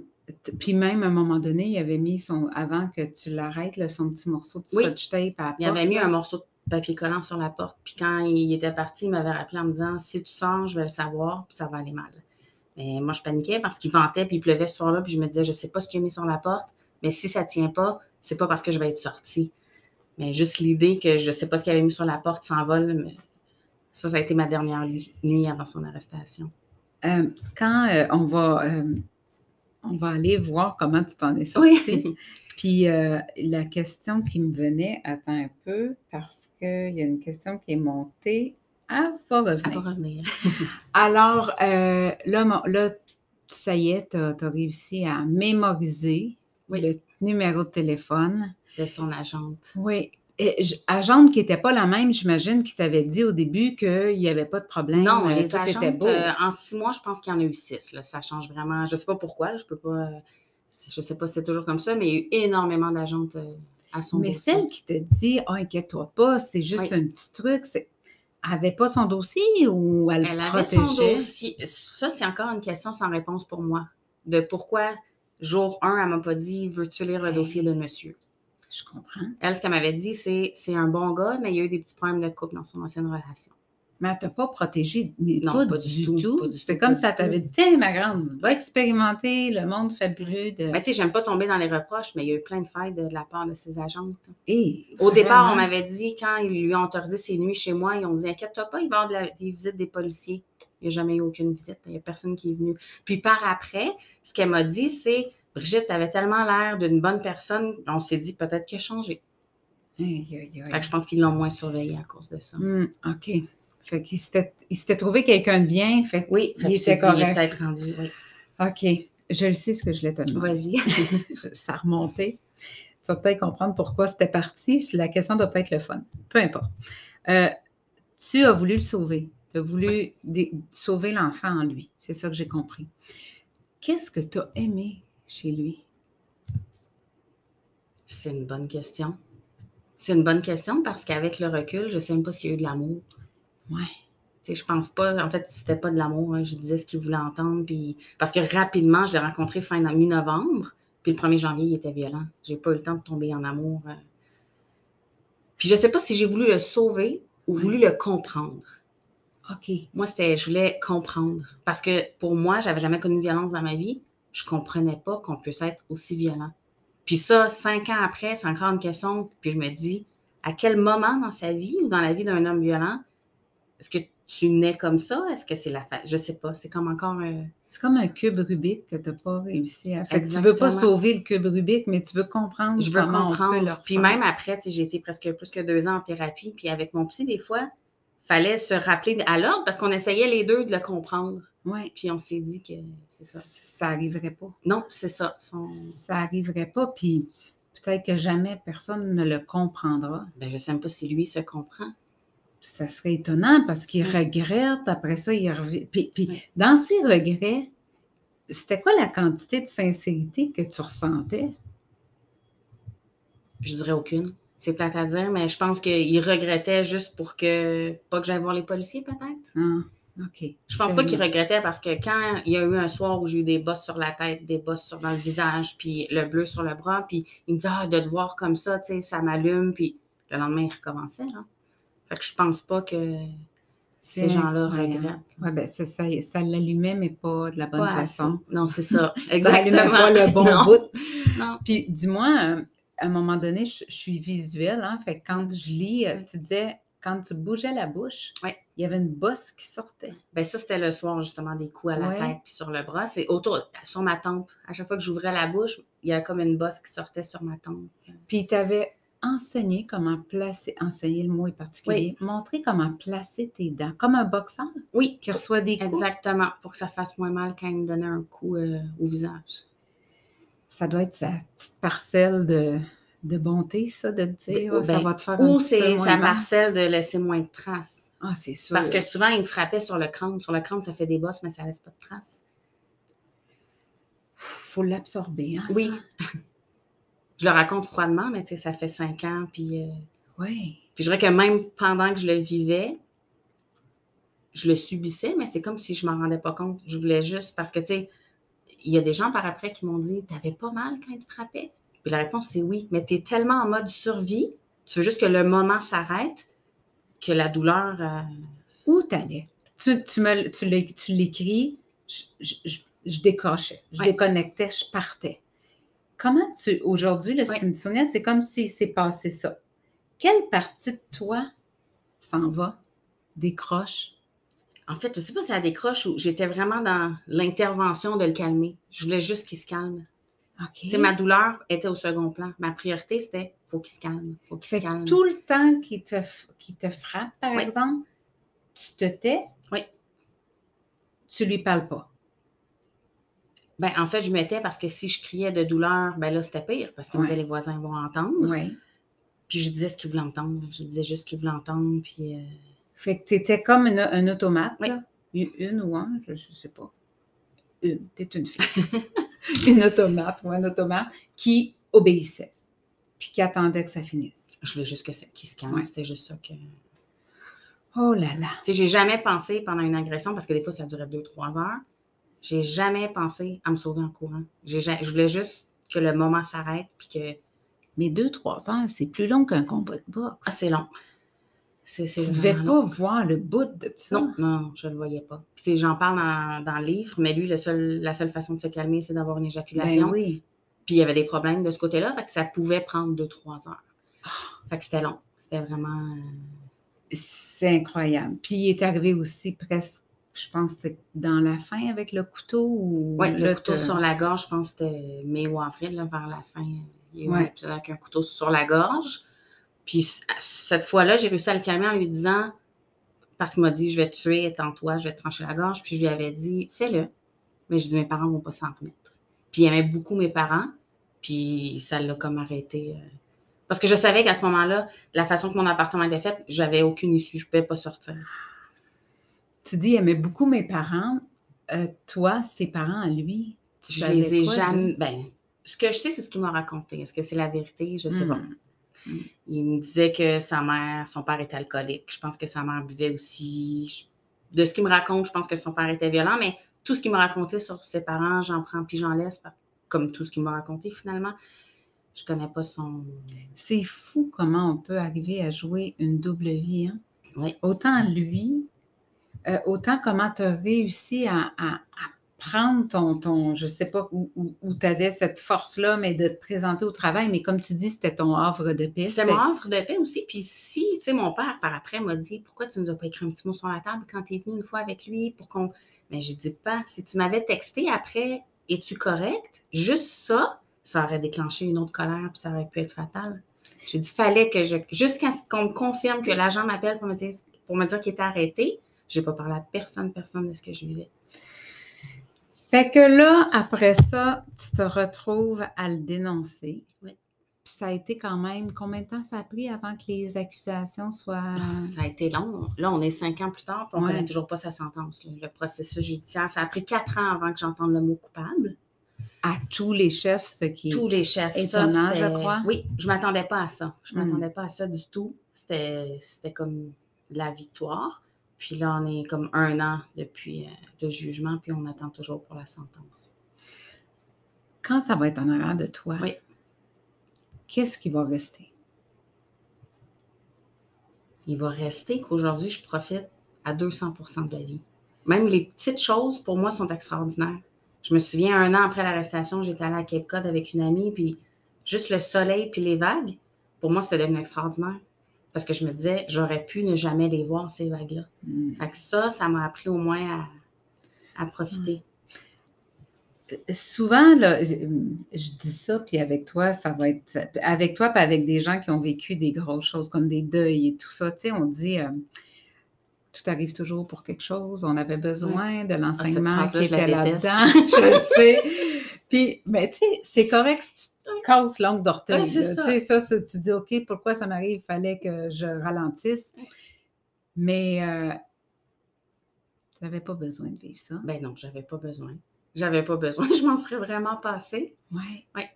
puis même à un moment donné, il avait mis son, avant que tu l'arrêtes, son petit morceau de scotch tape à la porte. Il avait mis un morceau de papier collant sur la porte. Puis quand il était parti, il m'avait rappelé en me disant Si tu sors, je vais le savoir, puis ça va aller mal. Mais moi, je paniquais parce qu'il ventait, puis il pleuvait ce soir-là, puis je me disais Je sais pas ce qu'il a mis sur la porte. Mais si ça ne tient pas, c'est pas parce que je vais être sortie. Mais juste l'idée que je ne sais pas ce qu'il avait mis sur la porte s'envole, mais ça, ça a été ma dernière nuit avant son arrestation. Euh, quand euh, on va euh, on va aller voir comment tu t'en es sortie. <laughs> Puis la question qui me venait, attends un peu, parce qu'il y a une question qui est montée. Ah, va revenir. Va revenir. <laughs> Alors, là, là, ça y est, tu as, réussi à mémoriser le numéro de téléphone. De son agente. Oui. Et, agente qui n'était pas la même, j'imagine, qui t'avait dit au début qu'il n'y avait pas de problème. Non, euh, les tout agentes, était beau. Euh, en six mois, je pense qu'il y en a eu six. Là. Ça change vraiment. Je ne sais pas pourquoi, je peux pas. Je sais pas si c'est toujours comme ça, mais il y a eu énormément d'agentes euh, à son Mais celle qui te dit oh, inquiète-toi pas, c'est juste un petit truc, c'est avait pas son dossier ou elle, elle avait son dossier. Ça, c'est encore une question sans réponse pour moi. De pourquoi Jour 1, elle m'a pas dit Veux-tu lire le dossier de monsieur? Je comprends. Elle, ce qu'elle m'avait dit, c'est c'est un bon gars, mais il y a eu des petits problèmes de couple dans son ancienne relation. Mais elle t'a pas protégé, mais non, pas, du, tout. c'est comme ça, t'avait dit Tiens, ma grande, va expérimenter le monde fabuleux de. Mais tu sais, j'aime pas tomber dans les reproches, mais il y a eu plein de failles de, la part de ses agentes. Et, Au départ, on m'avait dit, quand ils lui ont autorisé ses nuits chez moi, ils ont dit Inquiète-toi pas, il va y avoir des visites des policiers. Il n'y a jamais eu aucune visite. Il n'y a personne qui est venu. Puis par après, ce qu'elle m'a dit, c'est Brigitte avait tellement l'air d'une bonne personne, on s'est dit peut-être qu'elle a changé. Fait que je pense qu'ils l'ont moins surveillée à cause de ça. Hmm, OK. Fait qu'il s'était, il s'était trouvé quelqu'un de bien. Fait Oui, fait il que c'est était dit, il est correct. peut-être rendu. Oui. OK. Je le sais ce que je voulais te demander. Vas-y. <laughs> <laughs> Ça a remonté. Tu vas peut-être comprendre pourquoi c'était parti. La question ne doit pas être le fun. Peu importe. Euh, tu as voulu le sauver. Tu as voulu sauver l'enfant en lui. C'est ça que j'ai compris. Qu'est-ce que tu as aimé chez lui? C'est une bonne question. C'est une bonne question parce qu'avec le recul, je ne sais même pas s'il y a eu de l'amour. Ouais. Tu sais, je pense pas, en fait, c'était pas de l'amour. hein. Je disais ce qu'il voulait entendre. Puis... Parce que rapidement, je l'ai rencontré fin no- mi-novembre. Puis le 1er janvier, il était violent. J'ai pas eu le temps de tomber en amour. euh. Puis je sais pas si j'ai voulu le sauver ou voulu le comprendre. OK. Moi, c'était, je voulais comprendre. Parce que pour moi, j'avais jamais connu de violence dans ma vie. Je comprenais pas qu'on puisse être aussi violent. Puis ça, cinq ans après, c'est encore une question. Puis je me dis, à quel moment dans sa vie ou dans la vie d'un homme violent, est-ce que tu nais comme ça? Est-ce que c'est la fa... Je sais pas. C'est comme encore. euh, C'est comme un cube Rubik que tu n'as pas réussi à faire. Tu ne veux pas sauver le cube Rubik, mais tu veux comprendre Je veux comment on peut comprendre. Puis même après, j'ai été presque plus que deux ans en thérapie. Puis avec mon psy, des fois, fallait se rappeler à l'ordre parce qu'on essayait les deux de le comprendre. Ouais. Puis on s'est dit que c'est ça. Ça n'arriverait pas. Non, c'est ça. Son- Ça n'arriverait pas. Puis peut-être que jamais personne ne le comprendra. Ben, je sais même pas si lui se comprend. Ça serait étonnant parce qu'il Ouais. regrette, après ça, il revient. Puis, puis Ouais. dans ses regrets, c'était quoi la quantité de sincérité que tu ressentais? Je dirais aucune. C'est plate à dire, mais je pense qu'il regrettait juste pour que. Pas que j'aille voir les policiers, peut-être. Ah, OK. Je pense pas qu'il regrettait parce que quand il y a eu un soir où j'ai eu des bosses sur la tête, des bosses sur dans le visage, puis le bleu sur le bras, puis il me dit Ah, de te voir comme ça, tu sais, ça m'allume, puis le lendemain, il recommençait, là. Fait que je pense pas que ces gens-là regrettent. Oui, bien, ça, ça, ça l'allumait, mais pas de la bonne façon. Non, c'est ça. <laughs> Ça allumait Exactement. pas le bon <laughs> non. bout. Non. Puis dis-moi, euh, à un moment donné, je, je suis visuelle, hein, fait que quand je lis, euh, Oui. tu disais, quand tu bougeais la bouche, Oui. il y avait une bosse qui sortait. Ben ça, c'était le soir, justement, des coups à la tête puis sur le bras. C'est autour, sur ma tempe. À chaque fois que j'ouvrais la bouche, il y a comme une bosse qui sortait sur ma tempe. Puis il t'avait enseigné comment placer, enseigner le mot est particulier, montrer comment placer tes dents, comme un boxeur Oui, qui reçoit des coups. exactement, pour que ça fasse moins mal quand il me donnait un coup euh, au visage. Ça doit être sa petite parcelle de, de bonté, ça, de te dire, Ben, ça va te faire un Ou c'est sa parcelle de laisser moins de traces. Ah, c'est sûr. Parce que souvent, il me frappait sur le crâne. Sur le crâne, ça fait des bosses, mais ça laisse pas de traces. faut l'absorber, hein, Oui. ça? <laughs> Je le raconte froidement, mais tu sais, ça fait cinq ans. Puis, euh, Oui. puis je dirais que même pendant que je le vivais, je le subissais, mais c'est comme si je m'en rendais pas compte. Je voulais juste, parce que tu sais, il y a des gens par après qui m'ont dit T'avais pas mal quand il te frappait Puis la réponse, c'est oui. Mais tu es tellement en mode survie, tu veux juste que le moment s'arrête, que la douleur. euh, Où t'allais? Tu, tu, me, tu l'écris, je, je, je- je décrochais, je Ouais. déconnectais, je partais. Comment tu, aujourd'hui, là, si Ouais. tu me souviens, c'est comme si c'est passé ça. Quelle partie de toi s'en va, décroche? En fait, je sais pas si ça décroche ou j'étais vraiment dans l'intervention de le calmer. Je voulais juste qu'il se calme. OK. Tu sais, ma douleur était au second plan. Ma priorité, c'était faut qu'il se calme. Faut qu'il se calme. tout le temps qui te, frappe, par Oui. exemple, tu te tais? Oui. Tu lui parles pas? Ben, en fait, je mettais parce que si je criais de douleur, ben là, c'était pire parce que Ouais. les voisins vont entendre. Oui. Puis je disais ce qu'ils voulaient entendre. Je disais juste ce qu'ils voulaient entendre. Puis euh, Fait que tu étais comme une- un automate, Oui. là. Une, une ou un, je ne sais pas. Une, t'es une fille. <laughs> une automate ou un automate qui obéissait, puis qui attendait que ça finisse. je voulais juste que ça- qu'il se calme. Ouais. C'était juste ça que. Tu Oh là là. sais, j'ai jamais pensé pendant une agression, parce que des fois, ça durait deux, trois heures. J'ai jamais pensé à me sauver en courant. Je voulais juste que le moment s'arrête. Puis que. Mais deux, trois heures, c'est plus long qu'un combat de boxe. Ah, c'est long. C'est, c'est tu ne devais pas voir le bout de ça? Non, non, je ne le voyais pas. Puis, j'en parle dans, dans le livre, mais lui, le seul, la seule façon de se calmer, c'est d'avoir une éjaculation. Ben oui. Puis il y avait des problèmes de ce côté-là, fait que ça pouvait prendre deux, trois heures. Fait que c'était long. C'était vraiment. euh, C'est incroyable. Puis il est arrivé aussi presque, je pense, c'était dans la fin avec le couteau ou Ouais, le couteau sur la gorge, je pense que c'était mai ou avril, là, vers la fin. Il y a eu un Ouais. épisode avec un couteau sur la gorge. Puis cette fois-là, j'ai réussi à le calmer en lui disant parce qu'il m'a dit Je vais te tuer, étends-toi, je vais te trancher la gorge. Puis je lui avais dit Fais-le. Mais je dis Mes parents ne vont pas s'en remettre. Puis il aimait beaucoup mes parents. Puis ça l'a comme arrêté. euh. Parce que je savais qu'à ce moment-là, la façon que mon appartement était fait, j'avais aucune issue. Je ne pouvais pas sortir. Tu dis, il aimait beaucoup mes parents. Euh, toi, ses parents à lui, tu Je les ai quoi jamais. Ben, ce que je sais, c'est ce qu'il m'a raconté. Est-ce que c'est la vérité? Je sais pas. Hmm. Hmm. Il me disait que sa mère, son père était alcoolique. Je pense que sa mère buvait aussi. Je- De ce qu'il me raconte, je pense que son père était violent, mais tout ce qu'il m'a raconté sur ses parents, j'en prends puis j'en laisse, comme tout ce qu'il m'a raconté finalement. Je connais pas son. C'est fou comment on peut arriver à jouer une double vie. Hein? Oui. Autant lui, euh, autant comment tu as réussi à, à- à prendre ton, ton, je sais pas où, tu avais cette force-là, mais de te présenter au travail, mais comme tu dis, c'était ton havre de paix. C'était mon offre de paix aussi. Puis si, tu sais, mon père, par après, m'a dit Pourquoi tu nous as pas écrit un petit mot sur la table quand tu es venu une fois avec lui pour qu'on. Mais j'ai dit pas. Si tu m'avais texté après, es-tu correct? Juste ça, ça aurait déclenché une autre colère, puis ça aurait pu être fatal. J'ai dit Fallait que je. Jusqu'à ce qu'on me confirme que l'agent m'appelle pour me dire, pour me dire qu'il était arrêté, j'ai pas parlé à personne, personne de ce que je vivais. Fait que là, après ça, tu te retrouves à le dénoncer. Oui. Puis ça a été quand même, combien de temps ça a pris avant que les accusations soient... Ça a été long. Là, on est cinq ans plus tard, puis on ne Ouais. connaît toujours pas sa sentence. là. Le processus judiciaire, ça a pris quatre ans avant que j'entende le mot coupable. à tous les chefs, ce qui est... Tous les chefs. Étonnant, c'était- je crois. Oui, je ne m'attendais pas à ça. Je ne Mm. m'attendais pas à ça du tout. C'était c'était comme la victoire. Puis là, on est comme un an depuis euh, le jugement, puis on attend toujours pour la sentence. Quand ça va être en arrière de toi, Oui. qu'est-ce qui va rester? Il va rester qu'aujourd'hui, je profite à 200% de la vie. Même les petites choses, pour moi, sont extraordinaires. Je me souviens, un an après l'arrestation, j'étais allée à Cape Cod avec une amie, puis juste le soleil puis les vagues, pour moi, c'était devenu extraordinaire. Parce que je me disais, j'aurais pu ne jamais les voir, ces vagues-là. Hmm. Fait que ça, ça m'a appris au moins à, à profiter. Souvent, là, je dis ça, puis avec toi, ça va être... Avec toi, puis avec des gens qui ont vécu des grosses choses, comme des deuils et tout ça, tu sais, on dit... euh, tout arrive toujours pour quelque chose. On avait besoin de l'enseignement phrase-là, qui était là-dedans. <laughs> je sais. Puis, mais tu sais, c'est correct si tu te casses l'ongle d'orteil. Ça. Tu sais, ça, c'est- tu dis, OK, pourquoi ça m'arrive? Il fallait que je ralentisse. Mais euh, tu n'avais pas besoin de vivre ça. Ben non, j'avais pas besoin. J'avais pas besoin. <laughs> Je m'en serais vraiment passée. Ouais. Ouais.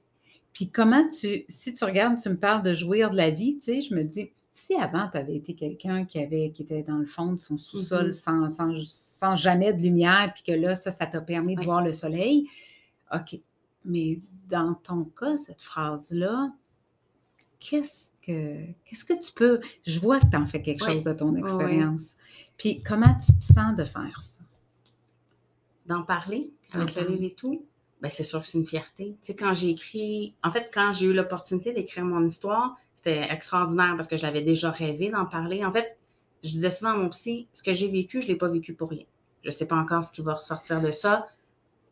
Puis comment tu, si tu regardes, tu me parles de jouir de la vie, tu sais, je me dis, si avant, tu avais été quelqu'un qui avait qui était dans le fond de son sous-sol Mhm. sans, sans, sans jamais de lumière, puis que là, ça, ça t'a permis de voir le soleil, OK. Mais dans ton cas, cette phrase-là, qu'est-ce que qu'est-ce que tu peux. Je vois que tu en fais quelque Oui. chose de ton oui. expérience. Puis comment tu te sens de faire ça? d'en parler avec le livre et tout, ben c'est sûr que c'est une fierté. Tu sais, quand j'ai écrit, en fait, quand j'ai eu l'opportunité d'écrire mon histoire, c'était extraordinaire parce que je l'avais déjà rêvé d'en parler. En fait, je disais souvent à mon psy, ce que j'ai vécu, je ne l'ai pas vécu pour rien. Je ne sais pas encore ce qui va ressortir de ça,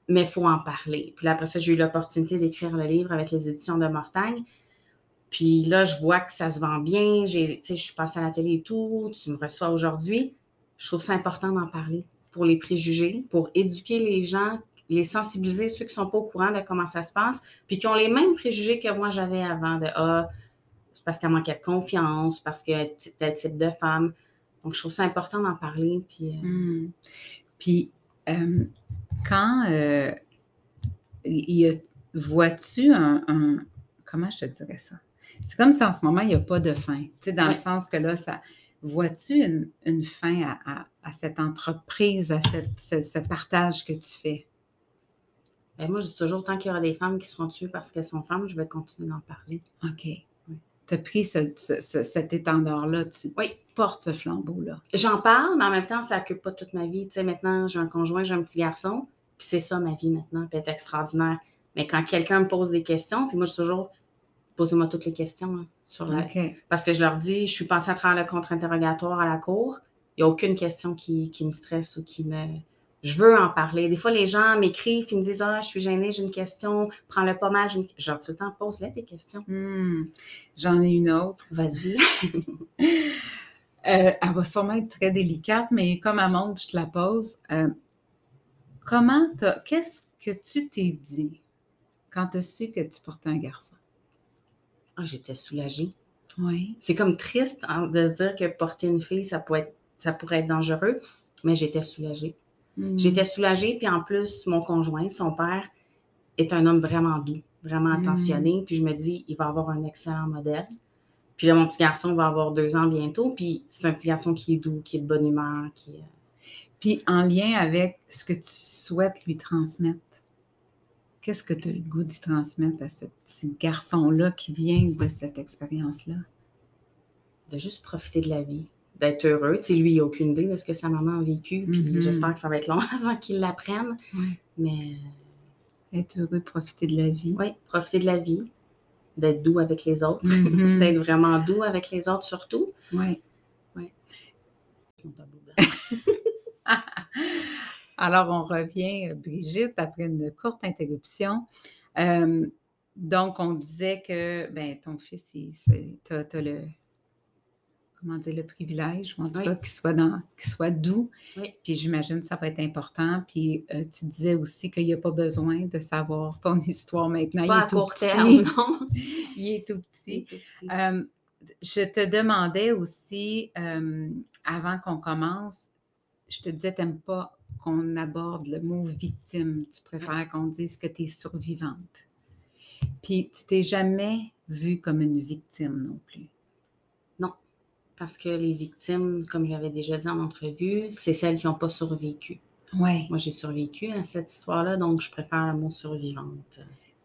mais il faut en parler. Puis là, après ça, j'ai eu l'opportunité d'écrire le livre avec les éditions de Mortagne. Puis là, je vois que ça se vend bien. Je suis passée à la télé et tout. Tu me reçois aujourd'hui. Je trouve ça important d'en parler pour les préjugés, pour éduquer les gens, les sensibiliser, ceux qui ne sont pas au courant de comment ça se passe, puis qui ont les mêmes préjugés que moi j'avais avant de Ah, c'est parce qu'elle manquait de confiance, parce que tel type de femme. Donc, je trouve ça important d'en parler. Puis, euh, Hmm. Puis, euh, quand euh, il y a, vois-tu un, un- Comment je te dirais ça? C'est comme si en ce moment, il n'y a pas de fin. Tu sais, dans le sens que là, ça. Vois-tu une, une fin à, à- à cette entreprise, à cette- ce, ce partage que tu fais? ben, moi, je dis toujours, tant qu'il y aura des femmes qui seront tuées parce qu'elles sont femmes, je vais continuer d'en parler. OK. Tu as pris ce- ce- ce- cet étendard-là, tu, tu Oui. portes ce flambeau-là. J'en parle, mais en même temps, ça occupe pas toute ma vie. Tu sais, maintenant, j'ai un conjoint, j'ai un petit garçon, puis c'est ça ma vie maintenant, puis elle est extraordinaire. Mais quand quelqu'un me pose des questions, puis moi, je dis toujours, posez-moi toutes les questions hein, sur la. Parce que je leur dis, je suis passée à travers le contre-interrogatoire à la cour. Il n'y a aucune question qui, qui me stresse ou qui me. Je veux en parler. Des fois, les gens m'écrivent et me disent Ah, je suis gênée, j'ai une question, prends-le pas mal. j'ai une- Je leur dis tout le temps, pose-les tes questions. Hmm. J'en ai une autre. Vas-y. <laughs> Euh, elle va sûrement être très délicate, mais comme montre, je te la pose. Euh, comment t'as, qu'est-ce que tu t'es dit quand tu as su que tu portais un garçon? Ah, j'étais soulagée. Oui. C'est comme triste hein, de se dire que porter une fille, ça pourrait être, ça pourrait être dangereux, mais j'étais soulagée. Mm. J'étais soulagée, puis en plus, mon conjoint, son père, est un homme vraiment doux, vraiment Mm. attentionné. Puis je me dis, il va avoir un excellent modèle. Puis là, mon petit garçon va avoir deux ans bientôt, puis c'est un petit garçon qui est doux, qui est de bonne humeur, qui est... Puis en lien avec ce que tu souhaites lui transmettre, qu'est-ce que tu as le goût d'y transmettre à ce petit garçon-là qui vient de cette expérience-là? de juste profiter de la vie, d'être heureux. Tu sais, lui, il n'a aucune idée de ce que sa maman a vécu, puis Mhm. j'espère que ça va être long <laughs> avant qu'il l'apprenne. Oui. Mais Être heureux, profiter de la vie. oui, profiter de la vie, d'être doux avec les autres, Mhm. <laughs> d'être vraiment doux avec les autres surtout. Oui. <laughs> Blanc. <laughs> Alors, on revient, euh, Brigitte, après une courte interruption. Euh, donc, on disait que ben, ton fils, tu as, le, comment dire, le privilège, ou en tout Oui. cas, qu'il soit, dans- qu'il soit doux. Oui. Puis j'imagine que ça va être important. Puis euh, tu disais aussi qu'il n'y a pas besoin de savoir ton <laughs> histoire maintenant. Pas il est à tout court petit. terme, non. <laughs> Il est tout petit. C'est tout petit. Euh, je te demandais aussi, avant qu'on commence, je te disais, t'aimes pas qu'on aborde le mot victime. Tu préfères qu'on dise que tu es survivante. Puis tu t'es jamais vue comme une victime non plus. Parce que les victimes, comme j'avais déjà dit en entrevue, c'est celles qui n'ont pas survécu. Oui. Moi, j'ai survécu à cette histoire-là, donc je préfère le mot survivante.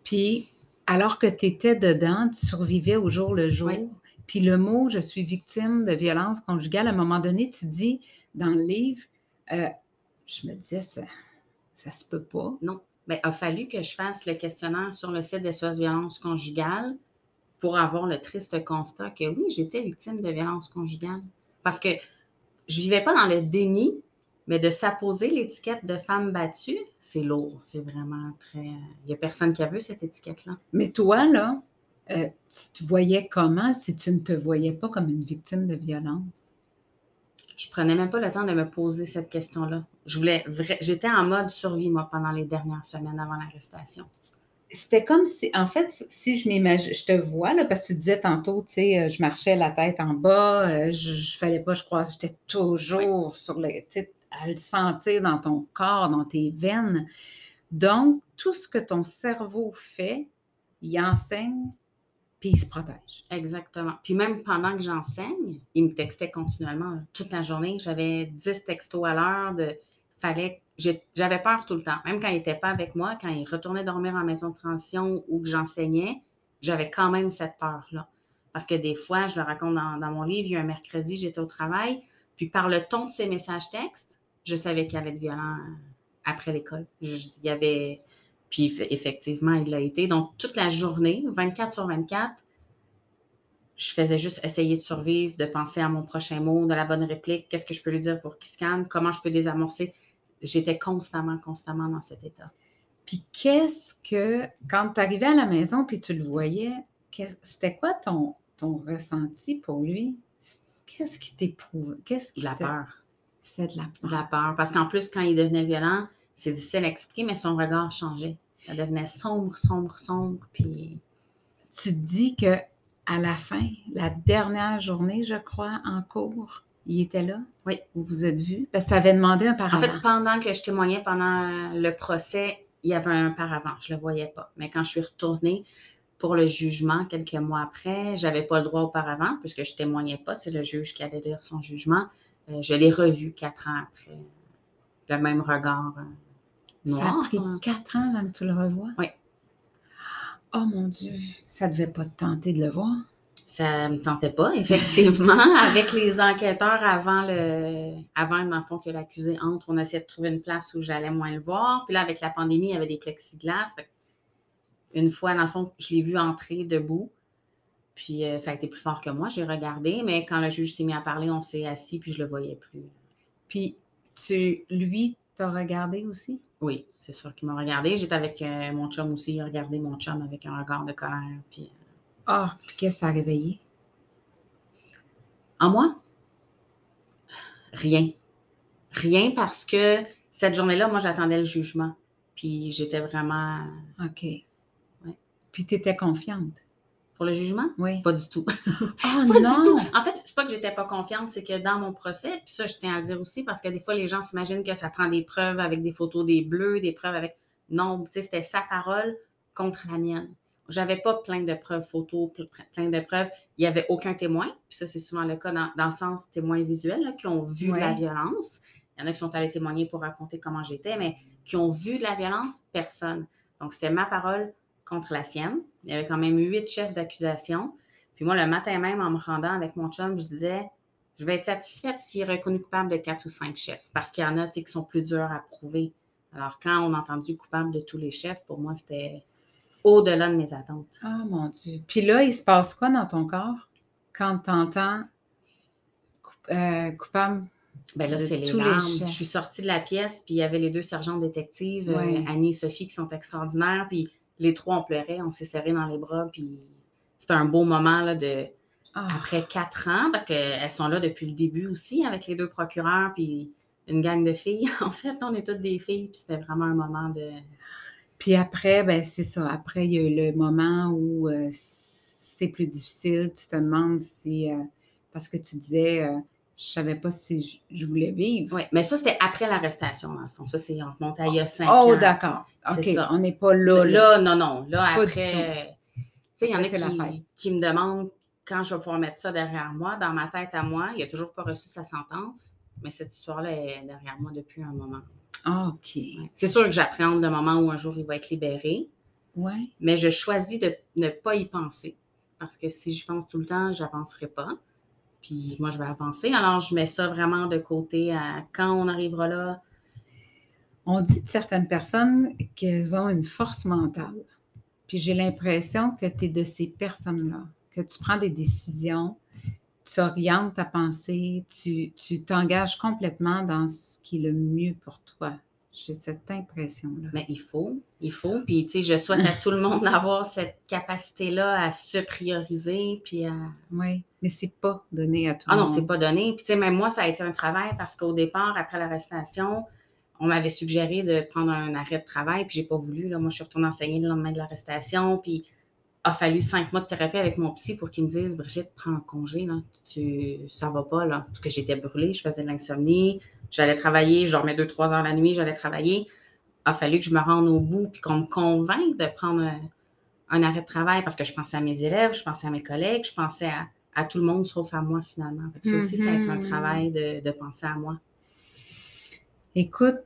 Puis, alors que tu étais dedans, tu survivais au jour le jour. Puis le mot je suis victime de violence conjugale, à un moment donné, tu dis dans le livre, euh, je me disais, ça, ça se peut pas. Non. Mais il a fallu que je fasse le questionnaire sur le site de SOS Violence Conjugale pour avoir le triste constat que oui, j'étais victime de violence conjugale. Parce que je vivais pas dans le déni, mais de s'apposer l'étiquette de femme battue, c'est lourd. C'est vraiment très. Il n'y a personne qui a vu cette étiquette-là. Mais toi, là, euh, tu te voyais comment si tu ne te voyais pas comme une victime de violence? Je prenais même pas le temps de me poser cette question-là. Je voulais vra- J'étais en mode survie, moi, pendant les dernières semaines avant l'arrestation. C'était comme si, en fait, si je m'imagine, je te vois, là, parce que tu disais tantôt, tu sais, euh, je marchais la tête en bas, euh, je, je fallait pas, je crois, j'étais toujours sur le, tu sais, à le sentir dans ton corps, dans tes veines. Donc, tout ce que ton cerveau fait, il enseigne, puis il se protège. Exactement. Puis même pendant que j'enseigne, il me textait continuellement toute la journée. J'avais 10 textos à l'heure de fallait j'avais peur tout le temps. Même quand il n'était pas avec moi, quand il retournait dormir en maison de transition ou que j'enseignais, j'avais quand même cette peur-là. Parce que des fois, je le raconte dans, mon livre, il y a un mercredi, j'étais au travail, puis par le ton de ses messages textes, je savais qu'il allait être violent euh, après l'école. Il y avait. Puis eff- effectivement, il l'a été. Donc, toute la journée, 24 sur 24, je faisais juste essayer de survivre, de penser à mon prochain mot, de la bonne réplique, qu'est-ce que je peux lui dire pour qu'il se calme, comment je peux désamorcer. J'étais constamment, constamment dans cet état. Puis qu'est-ce que, quand tu arrivais à la maison puis tu le voyais, c'était quoi ton, ton ressenti pour lui? Qu'est-ce qui t'éprouvait? Qu'est-ce qui la peur. C'est de la peur. De la peur. Parce qu'en plus, quand il devenait violent, c'est difficile à expliquer, mais son regard changeait. Ça devenait sombre, sombre, sombre. Puis Tu te dis que à la fin, la dernière journée, je crois, en cours, il était là? Oui. Vous vous êtes vus? Parce que tu avais demandé un En paravent. fait, pendant que je témoignais pendant le procès, il y avait un paravent. Je ne le voyais pas. Mais quand je suis retournée pour le jugement quelques mois après, je n'avais pas le droit au paravent puisque je ne témoignais pas. C'est le juge qui allait lire son jugement. Euh, je l'ai revu quatre ans après. Le même regard Ça a pris hein. quatre ans avant que tu le revoies? Oui. Oh mon Dieu, ça devait pas te tenter de le voir? Ça me tentait pas, effectivement. <laughs> Avec les enquêteurs avant le, avant, dans le fond, que l'accusé entre, on essayait de trouver une place où j'allais moins le voir. Puis là, avec la pandémie, il y avait des plexiglas. Fait une fois, dans le fond, je l'ai vu entrer debout. Puis euh, ça a été plus fort que moi. J'ai regardé, mais quand le juge s'est mis à parler, on s'est assis, puis je le voyais plus. Puis tu, lui, t'as regardé aussi? Oui, c'est sûr qu'il m'a regardé. J'étais avec euh, mon chum aussi. Il a regardé mon chum avec un regard de colère. Puis, puis qu'est-ce que ça a réveillé? en moi, Rien. Rien parce que cette journée-là, moi, j'attendais le jugement. Puis j'étais vraiment. OK. Puis tu étais confiante? Pour le jugement? Oui. Pas du tout. Oh <laughs> Pas non! du tout. En fait, c'est pas que j'étais pas confiante, c'est que dans mon procès, puis ça, je tiens à le dire aussi, parce que des fois, les gens s'imaginent que ça prend des preuves avec des photos des bleus, des preuves avec. Non, tu sais, c'était sa parole contre la mienne. J'avais pas plein de preuves photos, ple- plein de preuves. Il y avait aucun témoin. Puis ça, c'est souvent le cas dans, dans le sens témoin visuel, là, qui ont vu de la violence. Il y en a qui sont allés témoigner pour raconter comment j'étais, mais qui ont vu de la violence, personne. Donc, c'était ma parole contre la sienne. Il y avait quand même huit chefs d'accusation. Puis moi, le matin même, en me rendant avec mon chum, je disais, je vais être satisfaite s'il est reconnu coupable de quatre ou cinq chefs. Parce qu'il y en a, qui sont plus durs à prouver. Alors, quand on a entendu coupable de tous les chefs, pour moi, c'était au-delà de mes attentes. Oh mon Dieu. Puis là, il se passe quoi dans ton corps quand tu entends coupable? Ben là, c'est les larmes. je suis sortie de la pièce, puis il y avait les deux sergents détectives, euh. Annie et Sophie, qui sont extraordinaires. Puis les trois, on pleurait, on s'est serrés dans les bras. Puis c'était un beau moment là, de, Ah, après quatre ans, parce qu'elles sont là depuis le début aussi, avec les deux procureurs, puis une gang de filles. <laughs> En fait, on est toutes des filles, puis c'était vraiment un moment de... Puis après, ben c'est ça. Après, il y a eu le moment où euh, c'est plus difficile. Tu te demandes si. euh, parce que tu disais, euh, je savais pas si je, voulais vivre. Oui, mais ça, c'était après l'arrestation, dans le fond. Ça, c'est on remonte à il y a cinq ans. Oh, d'accord. C'est OK. ça. On n'est pas là. là. Là, non, non. Là, Pas après, tu sais, il y en a la qui, fête. qui me demandent quand je vais pouvoir mettre ça derrière moi. Dans ma tête à moi, il n'a toujours pas reçu sa sentence, mais cette histoire-là est derrière moi depuis un moment. Ah, OK. Ouais. C'est sûr que j'appréhende le moment où un jour il va être libéré, Ouais. mais je choisis de ne pas y penser. Parce que si j'y pense tout le temps, je n'avancerai pas. Puis moi, je vais avancer. Alors, je mets ça vraiment de côté à quand on arrivera là. On dit de certaines personnes qu'elles ont une force mentale. Puis j'ai l'impression que tu es de ces personnes-là, que tu prends des décisions, tu orientes ta pensée, tu tu t'engages complètement dans ce qui est le mieux pour toi. J'ai cette impression-là. Mais il faut, il faut. Puis, tu sais, je souhaite à tout le monde <laughs> d'avoir cette capacité-là à se prioriser, puis à... Oui, mais c'est pas donné à tout Ah le non, monde. c'est pas donné. Puis, tu sais, même moi, ça a été un travail parce qu'au départ, après l'arrestation, on m'avait suggéré de prendre un arrêt de travail, puis j'ai pas voulu. Là. Moi, je suis retournée enseigner le lendemain de l'arrestation, puis a fallu cinq mois de thérapie avec mon psy pour qu'il me dise Brigitte, prends un congé, là. Tu... ça va pas, là. Parce que j'étais brûlée, je faisais de l'insomnie, j'allais travailler, je dormais deux, trois heures la nuit, j'allais travailler. A fallu que je me rende au bout, puis qu'on me convainque de prendre un, un arrêt de travail parce que je pensais à mes élèves, je pensais à mes collègues, je pensais à, à tout le monde sauf à moi, finalement. Ça aussi, ça a été un Mhm. travail de, de penser à moi. Écoute,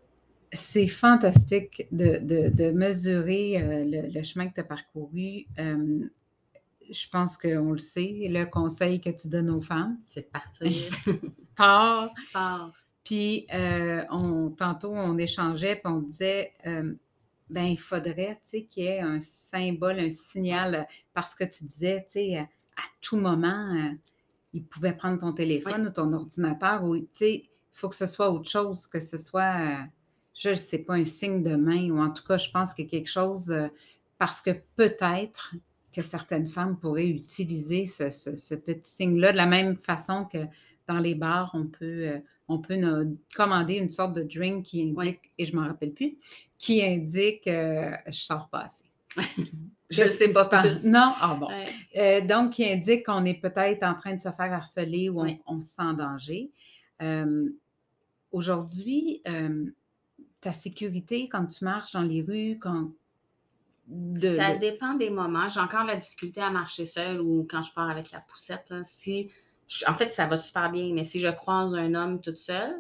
c'est fantastique de, de- de mesurer euh, le, le chemin que tu as parcouru. Euh, je pense qu'on le sait, le conseil que tu donnes aux femmes. C'est de partir <laughs> Pars. fort. Puis, euh, on, tantôt, on échangeait, puis on disait, euh, ben, il faudrait, tu sais, qu'il y ait un symbole, un signal, euh, parce que tu disais, tu sais, à, à tout moment, euh, il pouvait prendre ton téléphone ou ton ordinateur, ou, tu sais, il faut que ce soit autre chose, que ce soit, je ne sais pas, un signe de main, ou en tout cas, je pense que quelque chose, parce que peut-être que certaines femmes pourraient utiliser ce, ce- ce petit signe-là de la même façon que dans les bars, on peut, euh, on peut commander une sorte de drink qui indique, et je m'en rappelle plus, qui indique euh, je sors pas assez. <laughs> Je ne sais pas plus. Non? Ah bon. Ouais. Euh, donc, qui indique qu'on est peut-être en train de se faire harceler ou on, se sent en danger. Euh, Aujourd'hui, ta sécurité quand tu marches dans les rues, quand. de- ça dépend des moments. J'ai encore la difficulté à marcher seule ou quand je pars avec la poussette. là. Si, je- en fait, ça va super bien, mais si je croise un homme toute seule,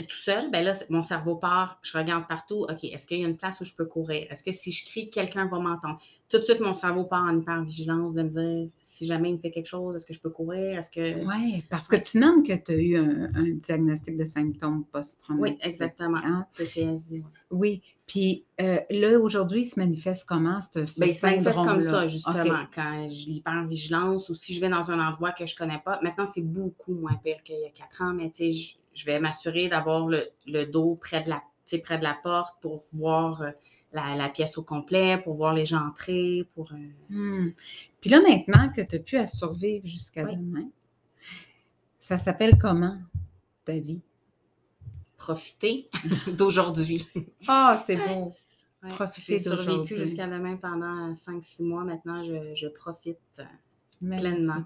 euh, tout seul, ben là, mon cerveau part, je regarde partout. OK, est-ce qu'il y a une place où je peux courir? Est-ce que si je crie, quelqu'un va m'entendre? Tout de suite, mon cerveau part en hyper-vigilance de me dire si jamais il me fait quelque chose, est-ce que je peux courir? Est-ce que. Oui, parce que tu nommes que tu as eu un, un diagnostic de symptômes post-traumatiques. Oui, exactement. hein? PTSD. ouais. Oui. Puis euh, là, aujourd'hui, il se manifeste comment, ce, ce Ben, il se manifeste comme ça, justement, quand j'ai l'hypervigilance ou si je vais dans un endroit que je connais pas. Maintenant, c'est beaucoup moins pire qu'il y a quatre ans, mais tu sais, je, je vais m'assurer d'avoir le, le dos près de la près de la porte pour voir euh, la, la pièce au complet, pour voir les gens entrer, pour... euh, Hmm. Puis là, maintenant que tu n'as plus à survivre jusqu'à Oui. demain, ça s'appelle comment? ta vie? Profiter <laughs> d'aujourd'hui. Ah, c'est beau. Ouais, Profiter J'ai survécu jusqu'à demain pendant 5-6 mois. Maintenant, je, je profite euh, pleinement.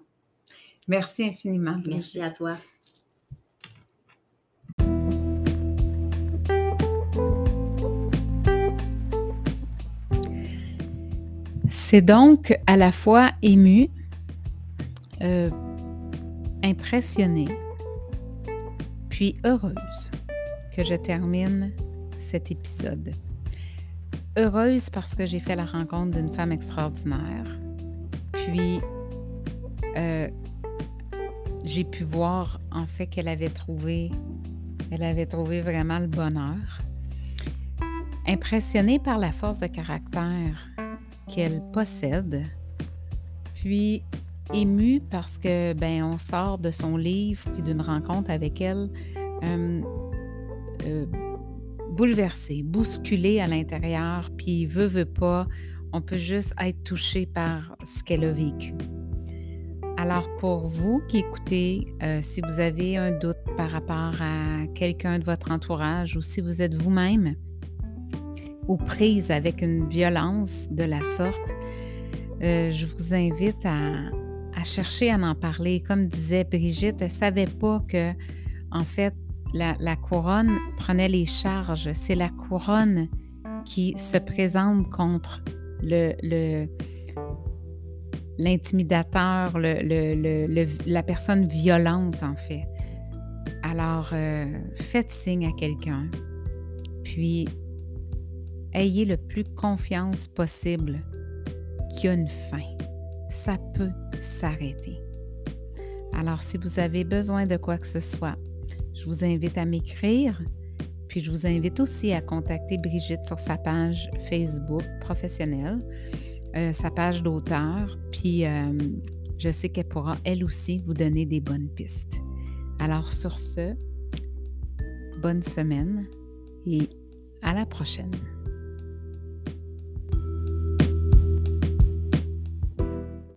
Merci infiniment. Merci à toi. C'est donc à la fois ému, euh, impressionnée, puis heureuse que je termine cet épisode. Heureuse parce que j'ai fait la rencontre d'une femme extraordinaire, puis euh, j'ai pu voir en fait qu'elle avait trouvé, elle avait trouvé vraiment le bonheur. Impressionnée par la force de caractère qu'elle possède, puis émue parce que ben on sort de son livre puis d'une rencontre avec elle euh, euh, bouleversée, bousculée à l'intérieur, puis veut veut pas, on peut juste être touché par ce qu'elle a vécu. Alors pour vous qui écoutez, euh, si vous avez un doute par rapport à quelqu'un de votre entourage ou si vous êtes vous-même ou prise avec une violence de la sorte, euh, je vous invite à, à chercher à en parler. Comme disait Brigitte, elle ne savait pas que, en fait, la, couronne prenait les charges. C'est la couronne qui se présente contre l'intimidateur, le- la personne violente, en fait. Alors, euh, faites signe à quelqu'un, puis ayez le plus confiance possible qu'il y a une fin. Ça peut s'arrêter. Alors, si vous avez besoin de quoi que ce soit, je vous invite à m'écrire, puis je vous invite aussi à contacter Brigitte sur sa page Facebook professionnelle, euh, sa page d'auteur, puis euh, je sais qu'elle pourra elle aussi vous donner des bonnes pistes. Alors sur ce, bonne semaine et à la prochaine.